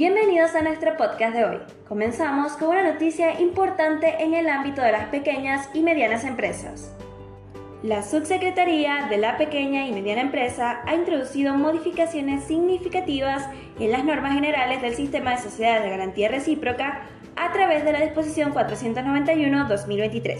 Bienvenidos a nuestro podcast de hoy. Comenzamos con una noticia importante en el ámbito de las pequeñas y medianas empresas. La Subsecretaría de la Pequeña y Mediana Empresa ha introducido modificaciones significativas en las normas generales del Sistema de Sociedades de Garantía Recíproca a través de la disposición 491-2023.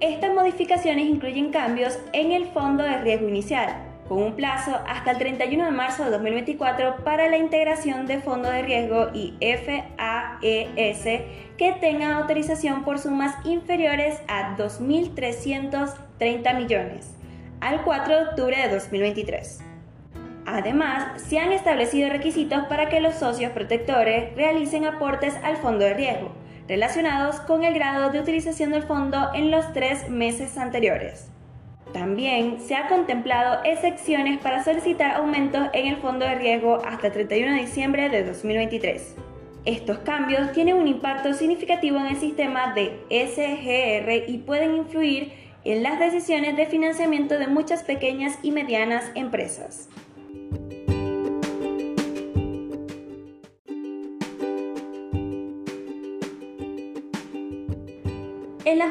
Estas modificaciones incluyen cambios en el Fondo de Riesgo Inicial, con un plazo hasta el 31 de marzo de 2024 para la integración de fondos de riesgo y FAES que tengan autorización por sumas inferiores a 2.330 millones al 4 de octubre de 2023. Además, se han establecido requisitos para que los socios protectores realicen aportes al fondo de riesgo, relacionados con el grado de utilización del fondo en los tres meses anteriores. También se ha contemplado excepciones para solicitar aumentos en el fondo de riesgo hasta el 31 de diciembre de 2023. Estos cambios tienen un impacto significativo en el sistema de SGR y pueden influir en las decisiones de financiamiento de muchas pequeñas y medianas empresas.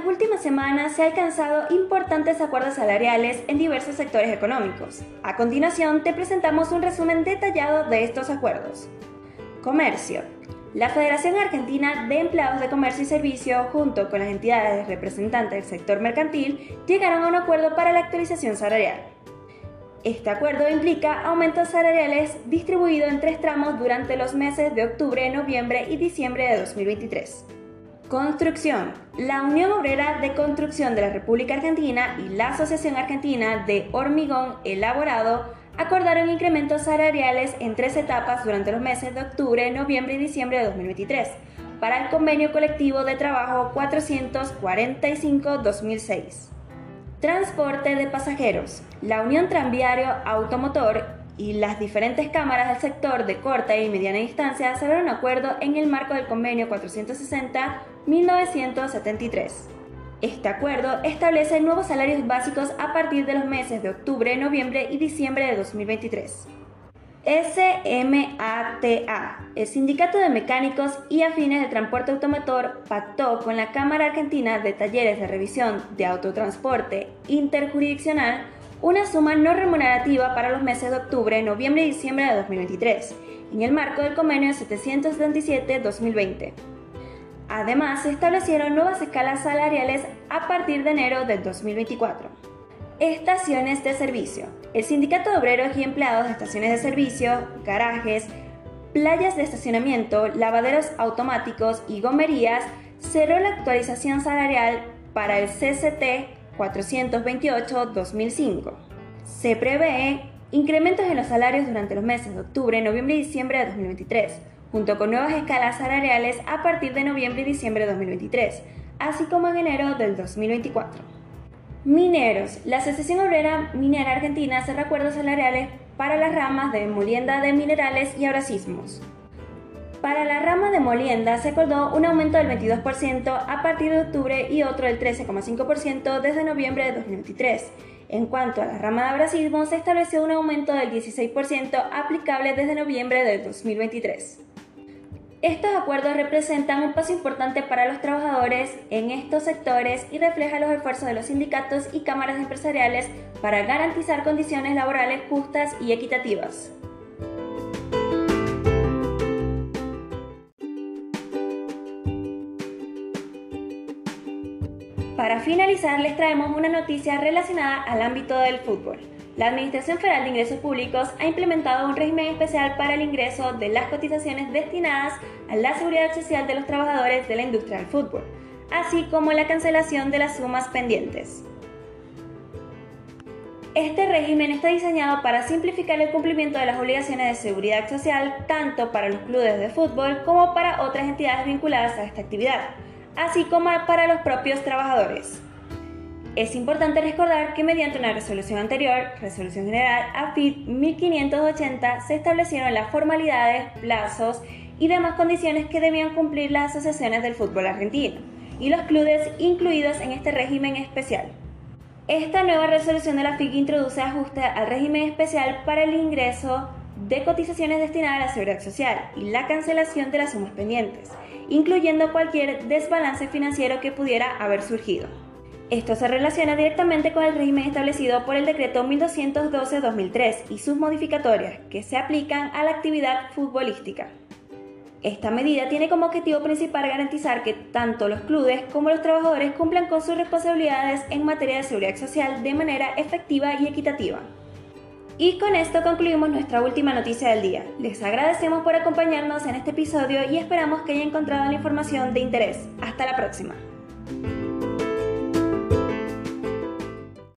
Últimas semanas se han alcanzado importantes acuerdos salariales en diversos sectores económicos. A continuación te presentamos un resumen detallado de estos acuerdos. Comercio. La Federación Argentina de Empleados de Comercio y Servicio, junto con las entidades representantes del sector mercantil, llegaron a un acuerdo para la actualización salarial. Este acuerdo implica aumentos salariales distribuidos en tres tramos durante los meses de octubre, noviembre y diciembre de 2023. Construcción. La Unión Obrera de Construcción de la República Argentina y la Asociación Argentina de Hormigón Elaborado acordaron incrementos salariales en tres etapas durante los meses de octubre, noviembre y diciembre de 2023 para el convenio colectivo de trabajo 445-2006. Transporte de pasajeros. La Unión Tranviario Automotor y las diferentes cámaras del sector de corta y mediana distancia cerraron un acuerdo en el marco del convenio 460-1973. Este acuerdo establece nuevos salarios básicos a partir de los meses de octubre, noviembre y diciembre de 2023. SMATA, el Sindicato de Mecánicos y Afines de Transporte Automotor, pactó con la Cámara Argentina de Talleres de Revisión de Autotransporte Interjurisdiccional una suma no remunerativa para los meses de octubre, noviembre y diciembre de 2023, en el marco del convenio 777-2020. Además, se establecieron nuevas escalas salariales a partir de enero del 2024. Estaciones de servicio. El Sindicato de Obreros y Empleados de Estaciones de Servicio, garajes, playas de estacionamiento, lavaderos automáticos y gomerías cerró la actualización salarial para el CCT 428-2005. Se prevé incrementos en los salarios durante los meses de octubre, noviembre y diciembre de 2023, junto con nuevas escalas salariales a partir de noviembre y diciembre de 2023, así como en enero del 2024. Mineros. La Asociación Obrera Minera Argentina cerra acuerdos salariales para las ramas de molienda de minerales y abrasismos. Para la rama de molienda se acordó un aumento del 22% a partir de octubre y otro del 13,5% desde noviembre de 2023. En cuanto a la rama de abrasismo, se estableció un aumento del 16% aplicable desde noviembre de 2023. Estos acuerdos representan un paso importante para los trabajadores en estos sectores y reflejan los esfuerzos de los sindicatos y cámaras empresariales para garantizar condiciones laborales justas y equitativas. Para finalizar, les traemos una noticia relacionada al ámbito del fútbol. La Administración Federal de Ingresos Públicos ha implementado un régimen especial para el ingreso de las cotizaciones destinadas a la seguridad social de los trabajadores de la industria del fútbol, así como la cancelación de las sumas pendientes. Este régimen está diseñado para simplificar el cumplimiento de las obligaciones de seguridad social tanto para los clubes de fútbol como para otras entidades vinculadas a esta actividad así como para los propios trabajadores. Es importante recordar que mediante una resolución anterior, Resolución General AFID 1580, se establecieron las formalidades, plazos y demás condiciones que debían cumplir las asociaciones del fútbol argentino y los clubes incluidos en este régimen especial. Esta nueva resolución de la FIC introduce ajustes al régimen especial para el ingreso de cotizaciones destinadas a la seguridad social y la cancelación de las sumas pendientes, incluyendo cualquier desbalance financiero que pudiera haber surgido. Esto se relaciona directamente con el régimen establecido por el decreto 1212-2003 y sus modificatorias, que se aplican a la actividad futbolística. Esta medida tiene como objetivo principal garantizar que tanto los clubes como los trabajadores cumplan con sus responsabilidades en materia de seguridad social de manera efectiva y equitativa. Y con esto concluimos nuestra última noticia del día. Les agradecemos por acompañarnos en este episodio y esperamos que hayan encontrado la información de interés. Hasta la próxima.